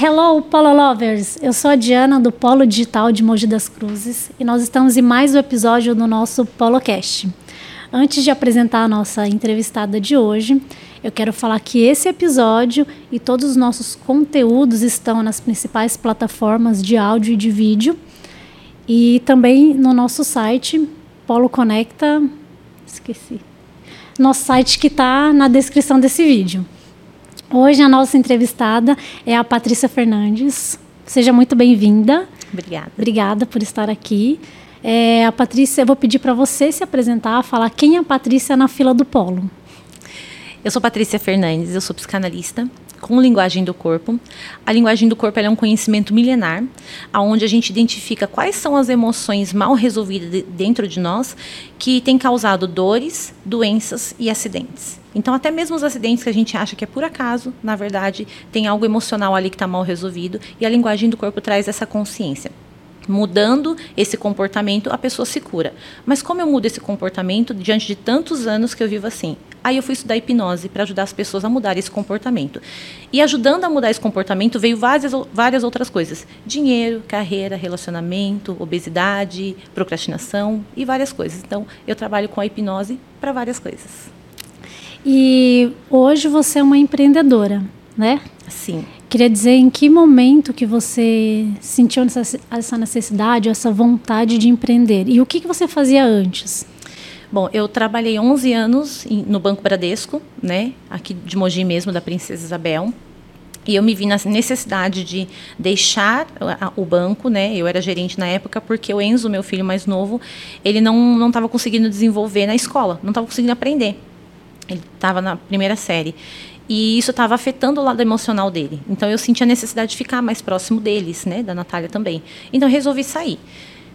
Hello, Polo Lovers! Eu sou a Diana do Polo Digital de Mogi das Cruzes e nós estamos em mais um episódio do nosso PoloCast. Antes de apresentar a nossa entrevistada de hoje, eu quero falar que esse episódio e todos os nossos conteúdos estão nas principais plataformas de áudio e de vídeo e também no nosso site Polo Conecta. Esqueci. Nosso site que está na descrição desse vídeo. Hoje a nossa entrevistada é a Patrícia Fernandes. Seja muito bem-vinda. Obrigada. Obrigada por estar aqui. É, a Patrícia, eu vou pedir para você se apresentar, falar quem é a Patrícia na fila do Polo. Eu sou Patrícia Fernandes, eu sou psicanalista com linguagem do corpo. A linguagem do corpo é um conhecimento milenar, aonde a gente identifica quais são as emoções mal resolvidas dentro de nós que têm causado dores, doenças e acidentes. Então, até mesmo os acidentes que a gente acha que é por acaso, na verdade, tem algo emocional ali que está mal resolvido, e a linguagem do corpo traz essa consciência. Mudando esse comportamento, a pessoa se cura. Mas como eu mudo esse comportamento diante de tantos anos que eu vivo assim? Aí eu fui estudar hipnose para ajudar as pessoas a mudar esse comportamento. E ajudando a mudar esse comportamento veio várias, várias outras coisas: dinheiro, carreira, relacionamento, obesidade, procrastinação e várias coisas. Então, eu trabalho com a hipnose para várias coisas. E hoje você é uma empreendedora, né? Sim. Queria dizer em que momento que você sentiu essa necessidade, essa vontade de empreender e o que, que você fazia antes? Bom, eu trabalhei 11 anos no Banco Bradesco, né, aqui de Mogi mesmo, da Princesa Isabel. E eu me vi na necessidade de deixar o banco, né? Eu era gerente na época porque o Enzo, meu filho mais novo, ele não estava conseguindo desenvolver na escola, não estava conseguindo aprender. Ele estava na primeira série. E isso estava afetando o lado emocional dele. Então eu senti a necessidade de ficar mais próximo deles, né, da Natália também. Então eu resolvi sair.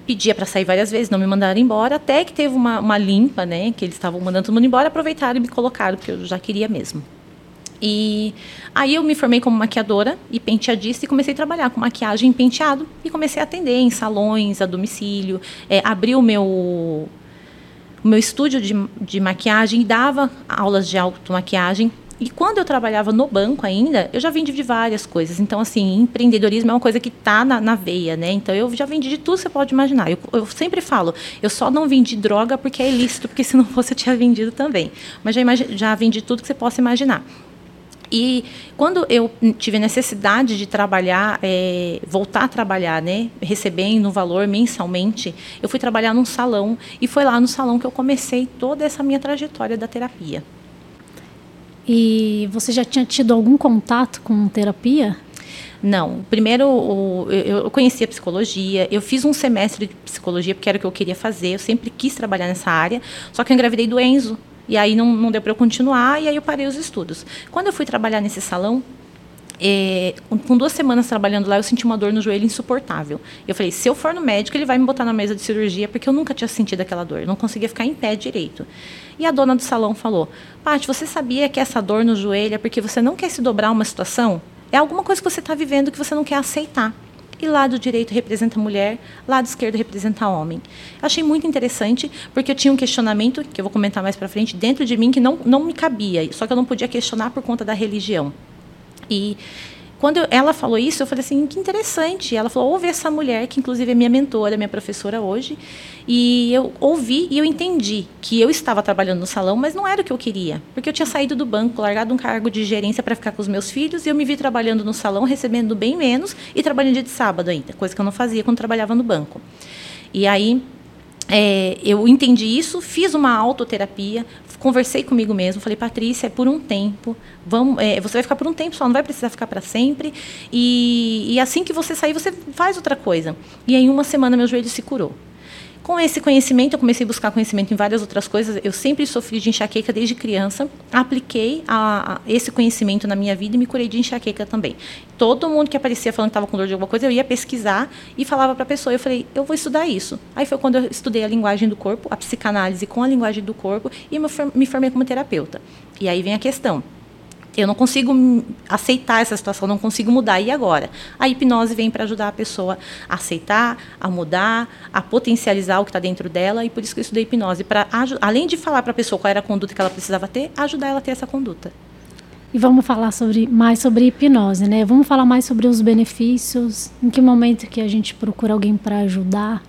Pedia para sair várias vezes, não me mandaram embora, até que teve uma, uma limpa, né, que eles estavam mandando todo mundo embora, aproveitaram e me colocaram, porque eu já queria mesmo. E aí eu me formei como maquiadora e penteadista e comecei a trabalhar com maquiagem e penteado e comecei a atender em salões, a domicílio, é, abri o meu o meu estúdio de, de maquiagem e dava aulas de automaquiagem e quando eu trabalhava no banco ainda, eu já vendi de várias coisas. Então, assim, empreendedorismo é uma coisa que está na, na, veia, né? Então, eu já vendi de tudo que você pode imaginar. Eu, eu, sempre falo, eu só não vendi droga porque é ilícito, porque se não fosse eu tinha vendido também. Mas já, já vendi tudo que você possa imaginar. E quando eu tive necessidade de trabalhar, é, voltar a trabalhar, né, recebendo valor mensalmente, eu fui trabalhar num salão e foi lá no salão que eu comecei toda essa minha trajetória da terapia. E você já tinha tido algum contato com terapia? Não. Primeiro, eu conhecia psicologia, eu fiz um semestre de psicologia porque era o que eu queria fazer, eu sempre quis trabalhar nessa área, só que eu engravidei do Enzo. E aí não, não deu para eu continuar, e aí eu parei os estudos. Quando eu fui trabalhar nesse salão, é, com duas semanas trabalhando lá, eu senti uma dor no joelho insuportável. Eu falei, se eu for no médico, ele vai me botar na mesa de cirurgia, porque eu nunca tinha sentido aquela dor. Eu não conseguia ficar em pé direito. E a dona do salão falou, Paty, você sabia que essa dor no joelho é porque você não quer se dobrar uma situação? É alguma coisa que você está vivendo que você não quer aceitar. E lado direito representa mulher, lado esquerdo representa homem. Eu achei muito interessante, porque eu tinha um questionamento, que eu vou comentar mais para frente, dentro de mim que não, não me cabia, só que eu não podia questionar por conta da religião. E quando ela falou isso, eu falei assim, que interessante. Ela falou, ouve essa mulher, que inclusive é minha mentora, minha professora hoje. E eu ouvi e eu entendi que eu estava trabalhando no salão, mas não era o que eu queria. Porque eu tinha saído do banco, largado um cargo de gerência para ficar com os meus filhos, e eu me vi trabalhando no salão, recebendo bem menos, e trabalhando dia de sábado ainda, coisa que eu não fazia quando trabalhava no banco. E aí é, eu entendi isso, fiz uma autoterapia, conversei comigo mesmo, falei, Patrícia, é por um tempo, vamos, é, você vai ficar por um tempo só, não vai precisar ficar para sempre. E, e assim que você sair, você faz outra coisa. E em uma semana meu joelho se curou. Com esse conhecimento, eu comecei a buscar conhecimento em várias outras coisas. Eu sempre sofri de enxaqueca desde criança. Apliquei a, a esse conhecimento na minha vida e me curei de enxaqueca também. Todo mundo que aparecia falando que estava com dor de alguma coisa, eu ia pesquisar e falava para a pessoa. Eu falei, eu vou estudar isso. Aí foi quando eu estudei a linguagem do corpo, a psicanálise com a linguagem do corpo e me formei como terapeuta. E aí vem a questão Eu não consigo aceitar essa situação, não consigo mudar. E agora? A hipnose vem para ajudar a pessoa a aceitar, a mudar, a potencializar o que está dentro dela. E por isso que eu estudei hipnose. Pra, além de falar para a pessoa qual era a conduta que ela precisava ter, ajudar ela a ter essa conduta. E vamos falar sobre, mais sobre hipnose, né? Vamos falar mais sobre os benefícios. Em que momento que a gente procura alguém para ajudar?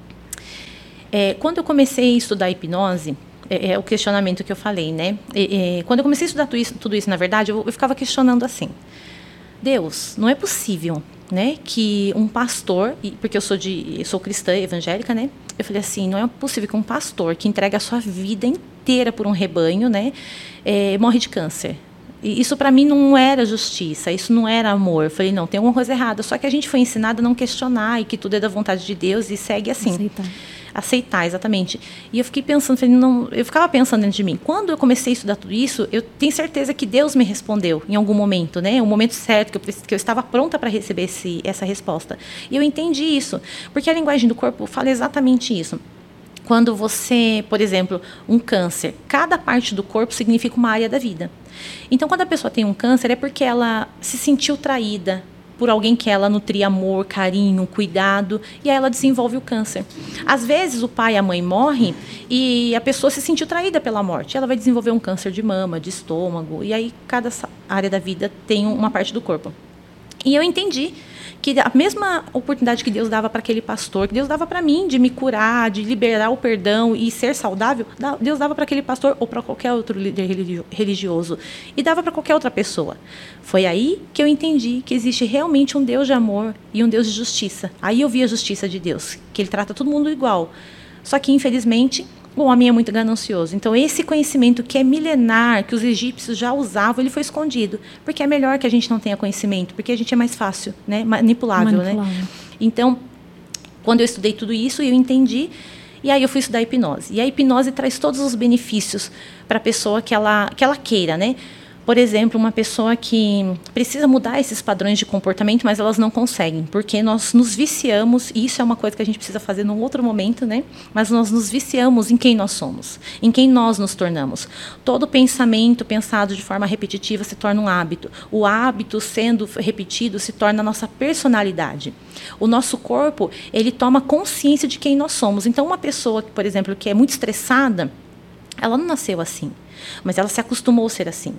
É, quando eu comecei a estudar hipnose, é, é, o questionamento que eu falei, né? É, quando eu comecei a estudar tudo isso, tudo isso na verdade, eu, eu, ficava questionando assim: Deus, não é possível, né, que um pastor, porque eu sou de, eu sou cristã evangélica, né? Eu falei assim, não é possível que um pastor que entrega a sua vida inteira por um rebanho, né, é, morre de câncer. E isso para mim não era justiça, isso não era amor. Eu falei, não, tem alguma coisa errada. Só que a gente foi ensinado a não questionar e que tudo é da vontade de Deus e segue assim. Aceitar. Aceitar, exatamente. E eu fiquei pensando, falei, não, eu ficava pensando dentro de mim. Quando eu comecei a estudar tudo isso, eu tenho certeza que Deus me respondeu em algum momento, né? O momento certo que eu, que eu estava pronta para receber esse, essa resposta. E eu entendi isso, porque a linguagem do corpo fala exatamente isso quando você, por exemplo, um câncer, cada parte do corpo significa uma área da vida. Então, quando a pessoa tem um câncer, é porque ela se sentiu traída por alguém que ela nutria amor, carinho, cuidado, e aí ela desenvolve o câncer. Às vezes o pai e a mãe morrem e a pessoa se sentiu traída pela morte. Ela vai desenvolver um câncer de mama, de estômago, e aí cada área da vida tem uma parte do corpo. E eu entendi que a mesma oportunidade que Deus dava para aquele pastor, que Deus dava para mim de me curar, de liberar o perdão e ser saudável, Deus dava para aquele pastor ou para qualquer outro líder religioso e dava para qualquer outra pessoa. Foi aí que eu entendi que existe realmente um Deus de amor e um Deus de justiça. Aí eu vi a justiça de Deus, que ele trata todo mundo igual. Só que infelizmente o homem é muito ganancioso. Então, esse conhecimento que é milenar, que os egípcios já usavam, ele foi escondido. Porque é melhor que a gente não tenha conhecimento, porque a gente é mais fácil, né? manipulável. Manipulável. Né? Então, quando eu estudei tudo isso, eu entendi. E aí eu fui estudar hipnose. E a hipnose traz todos os benefícios para a pessoa que ela, que ela queira, né? Por exemplo, uma pessoa que precisa mudar esses padrões de comportamento, mas elas não conseguem, porque nós nos viciamos, e isso é uma coisa que a gente precisa fazer num outro momento, né? Mas nós nos viciamos em quem nós somos, em quem nós nos tornamos. Todo pensamento pensado de forma repetitiva se torna um hábito. O hábito sendo repetido se torna a nossa personalidade. O nosso corpo, ele toma consciência de quem nós somos. Então, uma pessoa, por exemplo, que é muito estressada, ela não nasceu assim, mas ela se acostumou a ser assim.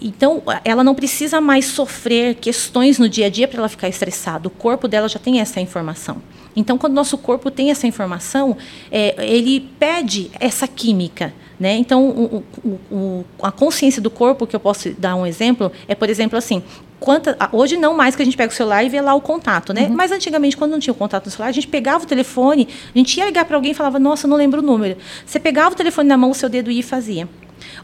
Então, ela não precisa mais sofrer questões no dia a dia para ela ficar estressada. O corpo dela já tem essa informação. Então, quando o nosso corpo tem essa informação, é, ele pede essa química. Né? Então, o, o, o, a consciência do corpo, que eu posso dar um exemplo, é, por exemplo, assim, Quanta, hoje não mais que a gente pega o celular e vê lá o contato, né? Uhum. Mas antigamente, quando não tinha o contato no celular, a gente pegava o telefone, a gente ia ligar para alguém e falava, nossa, não lembro o número. Você pegava o telefone na mão, o seu dedo ia e fazia.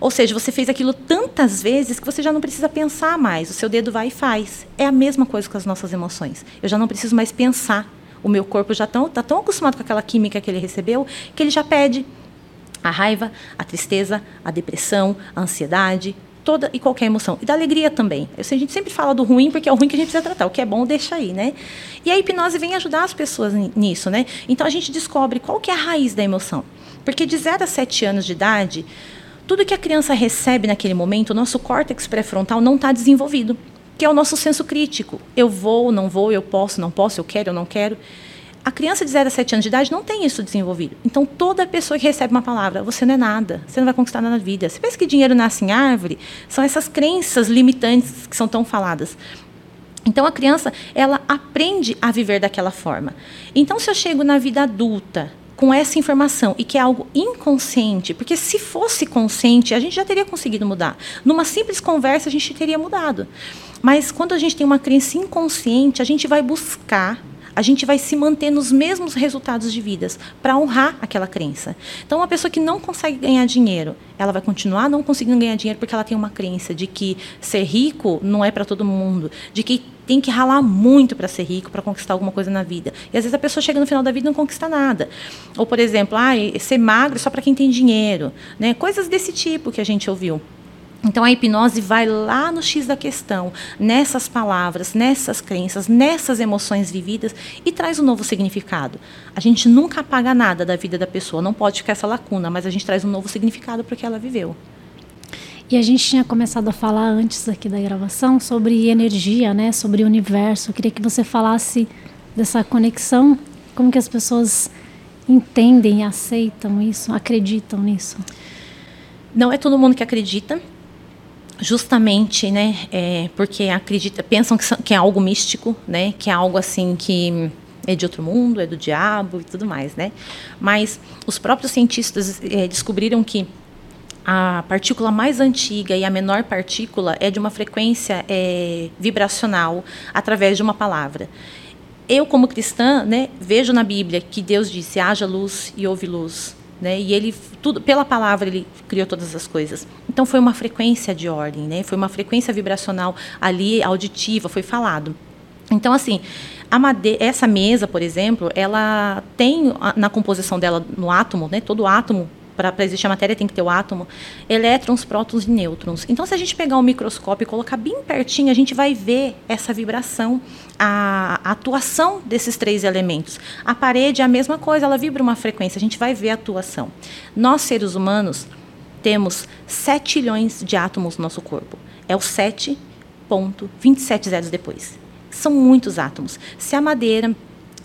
Ou seja, você fez aquilo tantas vezes que você já não precisa pensar mais. O seu dedo vai e faz. É a mesma coisa com as nossas emoções. Eu já não preciso mais pensar. O meu corpo já está tão, tá tão acostumado com aquela química que ele recebeu que ele já pede a raiva, a tristeza, a depressão, a ansiedade, toda e qualquer emoção. E da alegria também. Eu sei, a gente sempre fala do ruim porque é o ruim que a gente precisa tratar. O que é bom, deixa aí, né? E a hipnose vem ajudar as pessoas nisso, né? Então a gente descobre qual que é a raiz da emoção. Porque de 0 a 7 anos de idade, tudo que a criança recebe naquele momento, o nosso córtex pré-frontal não está desenvolvido, que é o nosso senso crítico. Eu vou, não vou, eu posso, não posso, eu quero, eu não quero. A criança de 0 a 7 anos de idade não tem isso desenvolvido. Então, toda pessoa que recebe uma palavra, você não é nada, você não vai conquistar nada na vida. Você pensa que dinheiro nasce em árvore? São essas crenças limitantes que são tão faladas. Então, a criança, ela aprende a viver daquela forma. Então, se eu chego na vida adulta com essa informação e que é algo inconsciente, porque se fosse consciente, a gente já teria conseguido mudar. Numa simples conversa, a gente teria mudado. Mas quando a gente tem uma crença inconsciente, a gente vai buscar a gente vai se manter nos mesmos resultados de vidas para honrar aquela crença. Então, uma pessoa que não consegue ganhar dinheiro, ela vai continuar não conseguindo ganhar dinheiro porque ela tem uma crença de que ser rico não é para todo mundo, de que tem que ralar muito para ser rico, para conquistar alguma coisa na vida. E às vezes a pessoa chega no final da vida e não conquista nada. Ou, por exemplo, ah, ser magro é só para quem tem dinheiro. Né? Coisas desse tipo que a gente ouviu. Então a hipnose vai lá no X da questão, nessas palavras, nessas crenças, nessas emoções vividas e traz um novo significado. A gente nunca apaga nada da vida da pessoa, não pode ficar essa lacuna, mas a gente traz um novo significado para o que ela viveu. E a gente tinha começado a falar antes aqui da gravação sobre energia, né? Sobre o universo. Eu queria que você falasse dessa conexão, como que as pessoas entendem, aceitam isso, acreditam nisso. Não é todo mundo que acredita, justamente, né? É, porque acredita, pensam que, que é algo místico, né? Que é algo assim que é de outro mundo, é do diabo e tudo mais, né? Mas os próprios cientistas é, descobriram que a partícula mais antiga e a menor partícula é de uma frequência é, vibracional através de uma palavra. Eu, como cristã, né, vejo na Bíblia que Deus disse: haja luz e houve luz. Né? E ele tudo pela palavra ele criou todas as coisas. Então foi uma frequência de ordem, né? Foi uma frequência vibracional ali auditiva, foi falado. Então assim, essa mesa, por exemplo, ela tem na composição dela no átomo, né? Todo átomo para existir a matéria tem que ter o átomo, elétrons, prótons e nêutrons. Então, se a gente pegar um microscópio e colocar bem pertinho, a gente vai ver essa vibração, a, a, atuação desses três elementos. A parede é a mesma coisa, ela vibra uma frequência, a gente vai ver a atuação. Nós, seres humanos, temos 7 trilhões de átomos no nosso corpo. É o 7,27 zeros depois. São muitos átomos. Se a madeira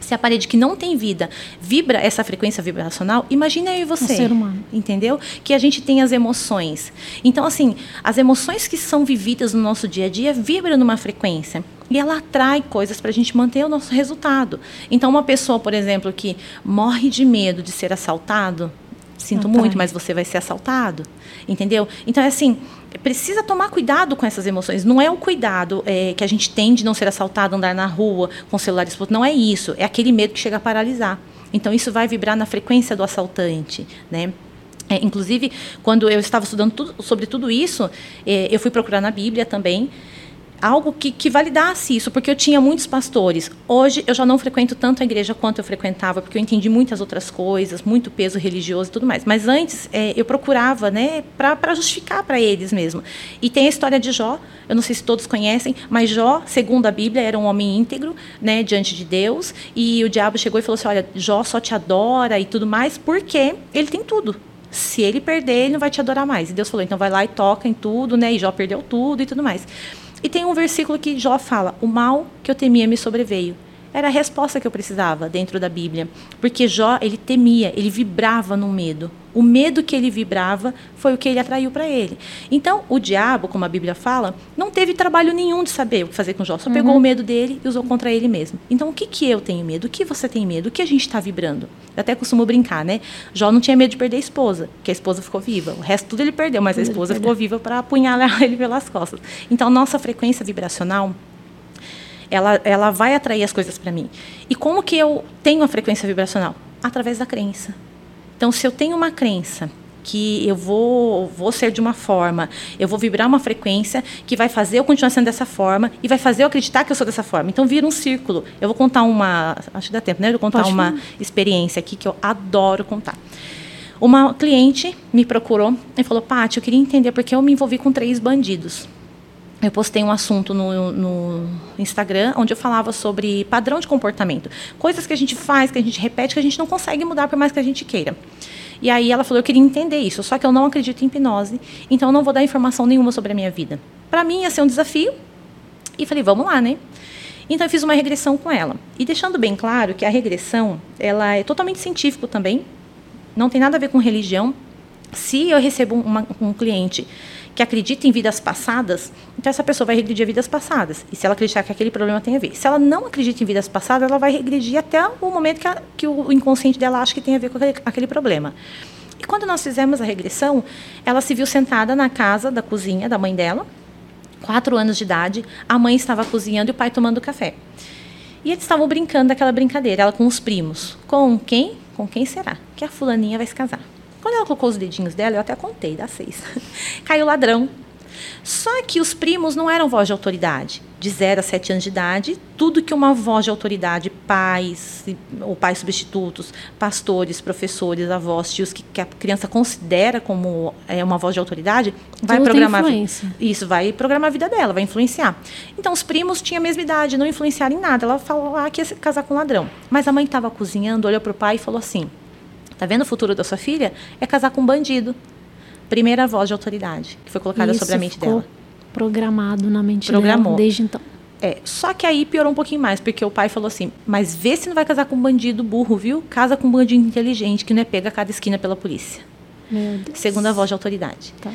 se a parede que não tem vida vibra essa frequência vibracional, imagina eu e você. Um ser humano. Entendeu? Que a gente tem as emoções. Então, assim, as emoções que são vividas no nosso dia a dia vibram numa frequência. E ela atrai coisas para a gente manter o nosso resultado. Então, uma pessoa, por exemplo, que morre de medo de ser assaltado, sinto muito, mas você vai ser assaltado. Entendeu? Então, é assim, precisa tomar cuidado com essas emoções. Não é o cuidado é, que a gente tem de não ser assaltado, andar na rua com o celular exposto. Não é isso. É aquele medo que chega a paralisar. Então, isso vai vibrar na frequência do assaltante, né? É, inclusive, quando eu estava estudando tudo, sobre tudo isso, é, eu fui procurar na Bíblia também algo que, que validasse isso, porque eu tinha muitos pastores. Hoje eu já não frequento tanto a igreja quanto eu frequentava, porque eu entendi muitas outras coisas, muito peso religioso e tudo mais. Mas antes é, eu procurava, né, para justificar para eles mesmo. E tem a história de Jó, eu não sei se todos conhecem, mas Jó, segundo a Bíblia, era um homem íntegro, né, diante de Deus, e o diabo chegou e falou assim: "Olha, Jó só te adora e tudo mais, porque ele tem tudo. Se ele perder, ele não vai te adorar mais". E Deus falou: "Então vai lá e toca em tudo, né? E Jó perdeu tudo e tudo mais". E tem um versículo que Jó fala: O mal que eu temia me sobreveio. Era a resposta que eu precisava dentro da Bíblia. Porque Jó, ele temia, ele vibrava no medo. O medo que ele vibrava foi o que ele atraiu para ele. Então, o diabo, como a Bíblia fala, não teve trabalho nenhum de saber o que fazer com Jó. Só uhum. pegou o medo dele e usou contra ele mesmo. Então, o que, que eu tenho medo? O que você tem medo? O que a gente está vibrando? Eu até costumo brincar, né? Jó não tinha medo de perder a esposa, porque a esposa ficou viva. O resto tudo ele perdeu, mas a esposa ficou viva para apunhalar ele pelas costas. Então, nossa frequência vibracional ela, ela vai atrair as coisas para mim. E como que eu tenho a frequência vibracional? Através da crença. Então, se eu tenho uma crença que eu vou, vou ser de uma forma, eu vou vibrar uma frequência que vai fazer eu continuar sendo dessa forma e vai fazer eu acreditar que eu sou dessa forma. Então vira um círculo. Eu vou contar uma, acho que dá tempo, né? Eu vou contar Pode uma falar. experiência aqui que eu adoro contar. Uma cliente me procurou e falou: Paty, eu queria entender porque eu me envolvi com três bandidos eu postei um assunto no, no, Instagram onde eu falava sobre padrão de comportamento. Coisas que a gente faz, que a gente repete, que a gente não consegue mudar por mais que a gente queira. E aí ela falou, eu queria entender isso, só que eu não acredito em hipnose, então eu não vou dar informação nenhuma sobre a minha vida. Para mim ia ser um desafio. E falei, vamos lá, né? Então eu fiz uma regressão com ela. E deixando bem claro que a regressão, ela é totalmente científico também, não tem nada a ver com religião. Se eu recebo uma, um cliente que acredita em vidas passadas, então essa pessoa vai regredir a vidas passadas. E se ela acreditar que aquele problema tem a ver. Se ela não acredita em vidas passadas, ela vai regredir até o momento que, a, que o inconsciente dela acha que tem a ver com aquele, aquele problema. E quando nós fizemos a regressão, ela se viu sentada na casa da cozinha da mãe dela, quatro anos de idade, a mãe estava cozinhando e o pai tomando café. E eles estavam brincando daquela brincadeira, ela com os primos. Com quem? Com quem será? Que a fulaninha vai se casar. Quando ela colocou os dedinhos dela, eu até contei, dá seis. Caiu ladrão. Só que os primos não eram voz de autoridade. De 0 a 7 anos de idade, tudo que uma voz de autoridade, pais, ou pais substitutos, pastores, professores, avós, tios, que, que a criança considera como é, uma voz de autoridade, vai tudo programar. Isso, vai programar a vida dela, vai influenciar. Então, os primos tinham a mesma idade, não influenciaram em nada. Ela falou ah, que ia casar com um ladrão. Mas a mãe estava cozinhando, olhou para o pai e falou assim: Tá vendo o futuro da sua filha? É casar com um bandido. primeira voz de autoridade que foi colocada Isso sobre a mente ficou dela. programado na mente Programou. dela desde então. É, só que aí piorou um pouquinho mais, porque o pai falou assim: mas vê se não vai casar com um bandido burro, viu? Casa com um bandido inteligente que não é pega a cada esquina pela polícia. Meu Deus. Segundo a voz de autoridade. Tá.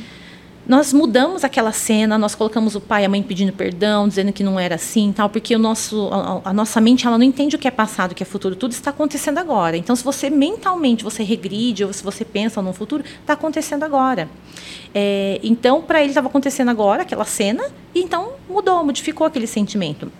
Nós mudamos aquela cena, nós colocamos o pai e a mãe pedindo perdão, dizendo que não era assim, tal, porque o nosso, a, a nossa mente ela não entende o que é passado, o que é futuro, tudo está acontecendo agora. Então, se você mentalmente você regride ou se você pensa no futuro, está acontecendo agora. É, então, para ele estava acontecendo agora aquela cena, e então mudou, modificou aquele sentimento.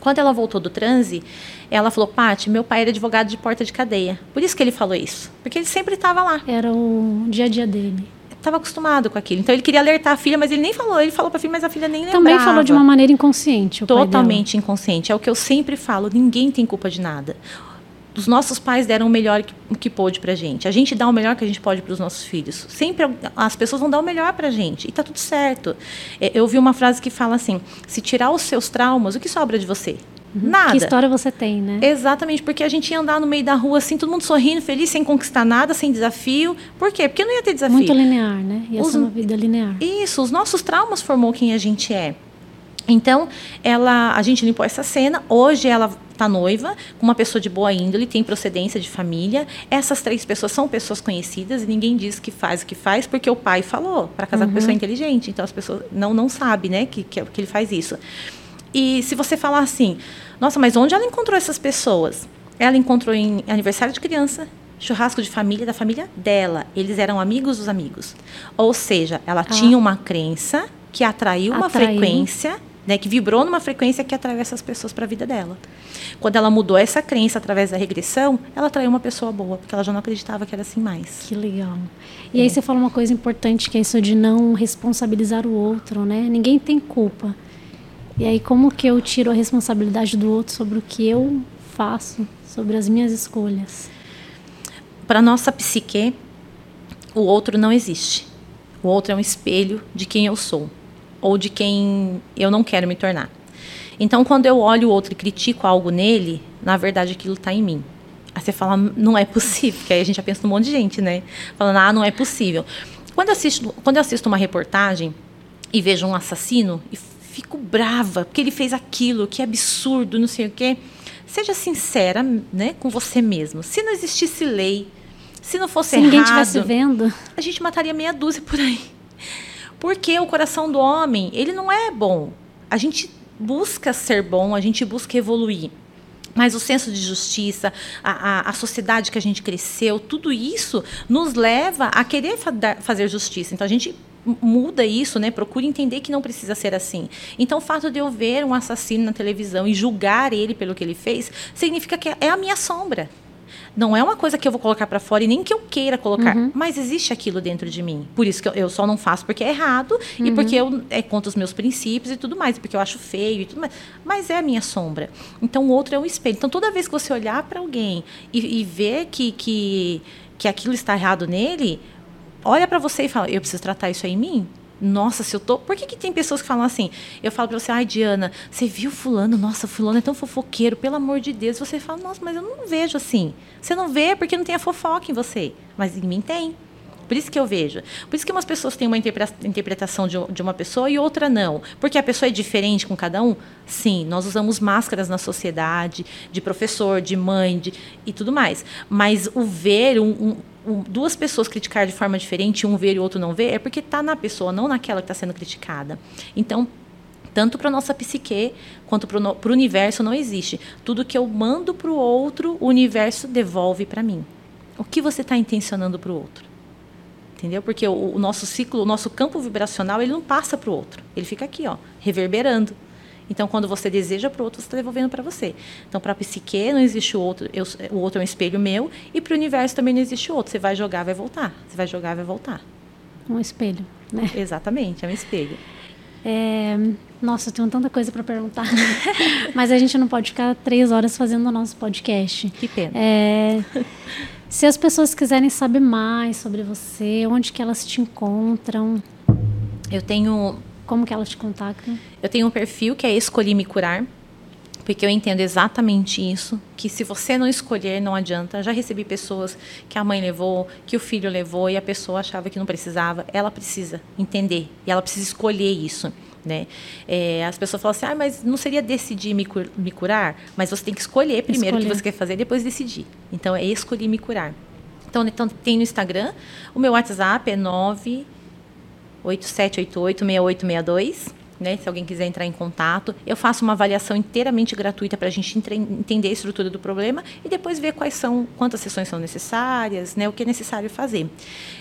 Quando ela voltou do transe, ela falou: Pati, meu pai era advogado de porta de cadeia. Por isso que ele falou isso, porque ele sempre estava lá Era o dia a dia dele. Estava acostumado com aquilo. Então ele queria alertar a filha, mas ele nem falou. Ele falou para a filha, mas a filha nem lembrava. Também falou de uma maneira inconsciente. Totalmente inconsciente. É o que eu sempre falo. Ninguém tem culpa de nada. Os nossos pais deram o melhor que, que pôde pra gente. A gente dá o melhor que a gente pode para os nossos filhos. Sempre as pessoas vão dar o melhor pra gente. E tá tudo certo. É, Eu vi uma frase que fala assim: se tirar os seus traumas, o que sobra de você? Nada. Uhum. Que história você tem, né? Exatamente, porque a gente ia andar no meio da rua assim, todo mundo sorrindo, feliz, sem conquistar nada, sem desafio. Por quê? Porque não ia ter desafio. Muito linear, né? Ia Os- ser uma vida linear. Isso, os nossos traumas formou quem a gente é. Então, ela, a gente limpou essa cena. Hoje ela está noiva com uma pessoa de boa índole, tem procedência de família. Essas três pessoas são pessoas conhecidas e ninguém diz que faz o que faz porque o pai falou para casar com pessoa inteligente. Então as pessoas não não sabem, né, que, que que ele faz isso. E se você falar assim, nossa, mas onde ela encontrou essas pessoas? Ela encontrou em aniversário de criança, churrasco de família da família dela. Eles eram amigos dos amigos. Ou seja, ela tinha uma crença que atraiu uma Atraiu. frequência, né, que vibrou numa frequência que atraiu essas pessoas para a vida dela. Quando ela mudou essa crença através da regressão, ela atraiu uma pessoa boa, porque ela já não acreditava que era assim mais. Que legal. E aí você fala uma coisa importante que é isso de não responsabilizar o outro, né? Ninguém tem culpa. E aí como que eu tiro a responsabilidade do outro sobre o que eu faço, sobre as minhas escolhas? Para nossa psique, o outro não existe. O outro é um espelho de quem eu sou ou de quem eu não quero me tornar. Então, quando eu olho o outro e critico algo nele, na verdade aquilo está em mim. Aí você fala, não é possível, porque aí a gente já pensa num monte de gente, né? Falando, ah, não é possível. Quando eu assisto, quando eu assisto uma reportagem e vejo um assassino e fico brava, porque ele fez aquilo, que absurdo, não sei o quê. Seja sincera né, com você mesmo. Se não existisse lei, se não fosse Se ninguém errado, estivesse vendo, a gente mataria meia dúzia por aí. Porque o coração do homem, ele não é bom. A gente busca ser bom, a gente busca evoluir. Mas o senso de justiça, a, a, a sociedade que a gente cresceu, tudo isso nos leva a querer fazer justiça. Então a gente muda isso, né? Procura entender que não precisa ser assim. Então o fato de eu ver um assassino na televisão e julgar ele pelo que ele fez, significa que é a minha sombra. Não é uma coisa que eu vou colocar para fora e nem que eu queira colocar, mas existe aquilo dentro de mim. Por isso que eu, eu só não faço porque é errado e porque eu é contra os meus princípios e tudo mais, porque eu acho feio e tudo mais. Mas é a minha sombra. Então o outro é um espelho. Então toda vez que você olhar para alguém e, e ver que, que que aquilo está errado nele, olha para você e fala: eu preciso tratar isso aí em mim. Nossa, se eu tô. Por que, que tem pessoas que falam assim? Eu falo pra você, ai, Diana, você viu Fulano? Nossa, Fulano é tão fofoqueiro, pelo amor de Deus. Você fala, nossa, mas eu não vejo assim. Você não vê porque não tem a fofoca em você. Mas em mim tem. Por isso que eu vejo. Por isso que umas pessoas têm uma interpre- interpretação de, uma pessoa e outra não. Porque a pessoa é diferente com cada um? Sim, nós usamos máscaras na sociedade, de professor, de mãe, de, e tudo mais. Mas o ver, um- um- duas pessoas criticar de forma diferente, um ver e o outro não ver, é porque está na pessoa, não naquela que está sendo criticada. Então, tanto para nossa psique quanto para o universo não existe. Tudo que eu mando para o outro, o universo devolve para mim. O que você está intencionando para o outro? Entendeu? Porque o, o nosso ciclo, o nosso campo vibracional, ele não passa para o outro. Ele fica aqui, ó, reverberando. Então, quando você deseja para o outro, você está devolvendo para você. Então, para a psique, não existe o outro. Eu, o outro é um espelho meu. E para o universo também não existe o outro. Você vai jogar, vai voltar. Você vai jogar, vai voltar. um espelho, né? Exatamente, é um espelho. É, Nossa, eu tenho tanta coisa para perguntar. Mas a gente não pode ficar três horas fazendo o nosso podcast. Que pena. É, se as pessoas quiserem saber mais sobre você, onde que elas te encontram, Eu tenho como que elas te contactam? Eu tenho um perfil que é Escolhi Me Curar. porque eu entendo exatamente isso, que se você não escolher, não adianta. Já recebi pessoas que a mãe levou, que o filho levou e a pessoa achava que não precisava. Ela precisa entender e ela precisa escolher isso. Né? É, as pessoas falam assim, ah, mas não seria decidir me, cur me curar? Mas você tem que escolher primeiro escolher. o que você quer fazer, depois decidir. Então, é escolher me curar. Então, então, tem no Instagram, o meu WhatsApp é 98788 6862 né, se alguém quiser entrar em contato. Eu faço uma avaliação inteiramente gratuita para a gente entender a estrutura do problema e depois ver quais são, quantas sessões são necessárias, né, o que é necessário fazer.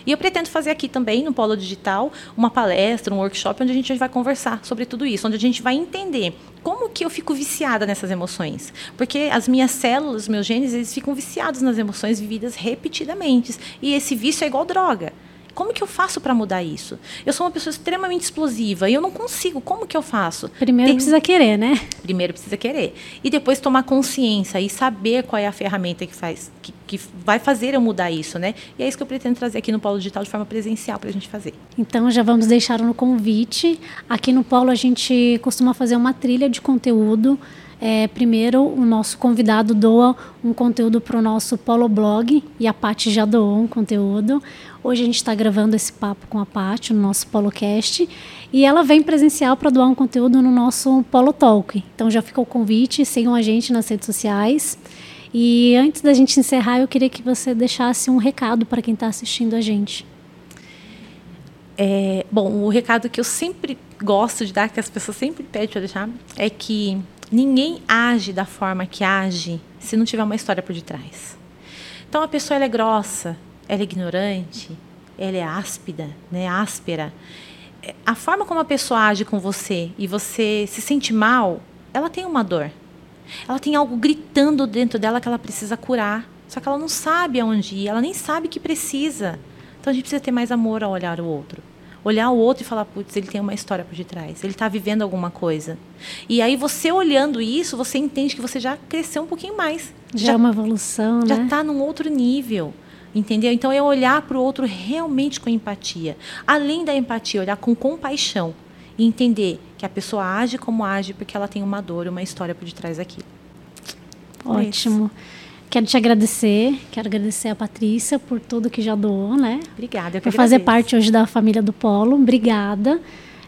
E eu pretendo fazer aqui também, no Polo Digital, uma palestra, um workshop, onde a gente vai conversar sobre tudo isso, onde a gente vai entender como que eu fico viciada nessas emoções. Porque as minhas células, meus genes, eles ficam viciados nas emoções vividas repetidamente. E esse vício é igual droga. Como que eu faço para mudar isso? Eu sou uma pessoa extremamente explosiva e eu não consigo. Como que eu faço? Primeiro Tem... precisa querer, né? Primeiro precisa querer. E depois tomar consciência e saber qual é a ferramenta que faz, que, que vai fazer eu mudar isso, né? E é isso que eu pretendo trazer aqui no Polo Digital de forma presencial para a gente fazer. Então já vamos deixar no convite. Aqui no Polo a gente costuma fazer uma trilha de conteúdo. É, primeiro, o nosso convidado doa um conteúdo para o nosso Polo Blog e a Paty já doou um conteúdo. Hoje a gente está gravando esse papo com a Paty no nosso PoloCast e ela vem presencial para doar um conteúdo no nosso Polo Talk. Então já fica o convite, sigam a gente nas redes sociais. E antes da gente encerrar, eu queria que você deixasse um recado para quem está assistindo a gente. É, bom, o recado que eu sempre gosto de dar, que as pessoas sempre pedem para deixar, é que ninguém age da forma que age se não tiver uma história por detrás. Então a pessoa é grossa, ela é ignorante, ela é áspida, né, áspera. A forma como a pessoa age com você e você se sente mal, ela tem uma dor. Ela tem algo gritando dentro dela que ela precisa curar. Só que ela não sabe aonde ir, ela nem sabe que precisa. Então a gente precisa ter mais amor ao olhar o outro. Olhar o outro e falar, putz, ele tem uma história por detrás, ele está vivendo alguma coisa. E aí você olhando isso, você entende que você já cresceu um pouquinho mais. Já, já é uma evolução, já né? Já está num outro nível. Entendeu? Então é olhar para o outro realmente com empatia. Além da empatia, olhar com compaixão e entender que a pessoa age como age porque ela tem uma dor, uma história por detrás daquilo. Ótimo. É Quero te agradecer, quero agradecer a Patrícia por tudo que já doou, né? Obrigada. Eu por fazer parte hoje da família do Polo. Obrigada.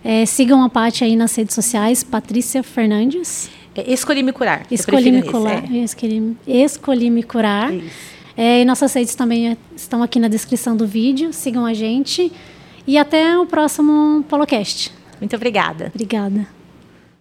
É, sigam a Paty aí nas redes sociais, Patrícia Fernandes. É, escolhi me curar. Escolhi me, curar, é. escolhi, escolhi me curar. Isso. É, e nossas redes também estão aqui na descrição do vídeo. Sigam a gente. E até o próximo Polocast. Muito obrigada. Obrigada.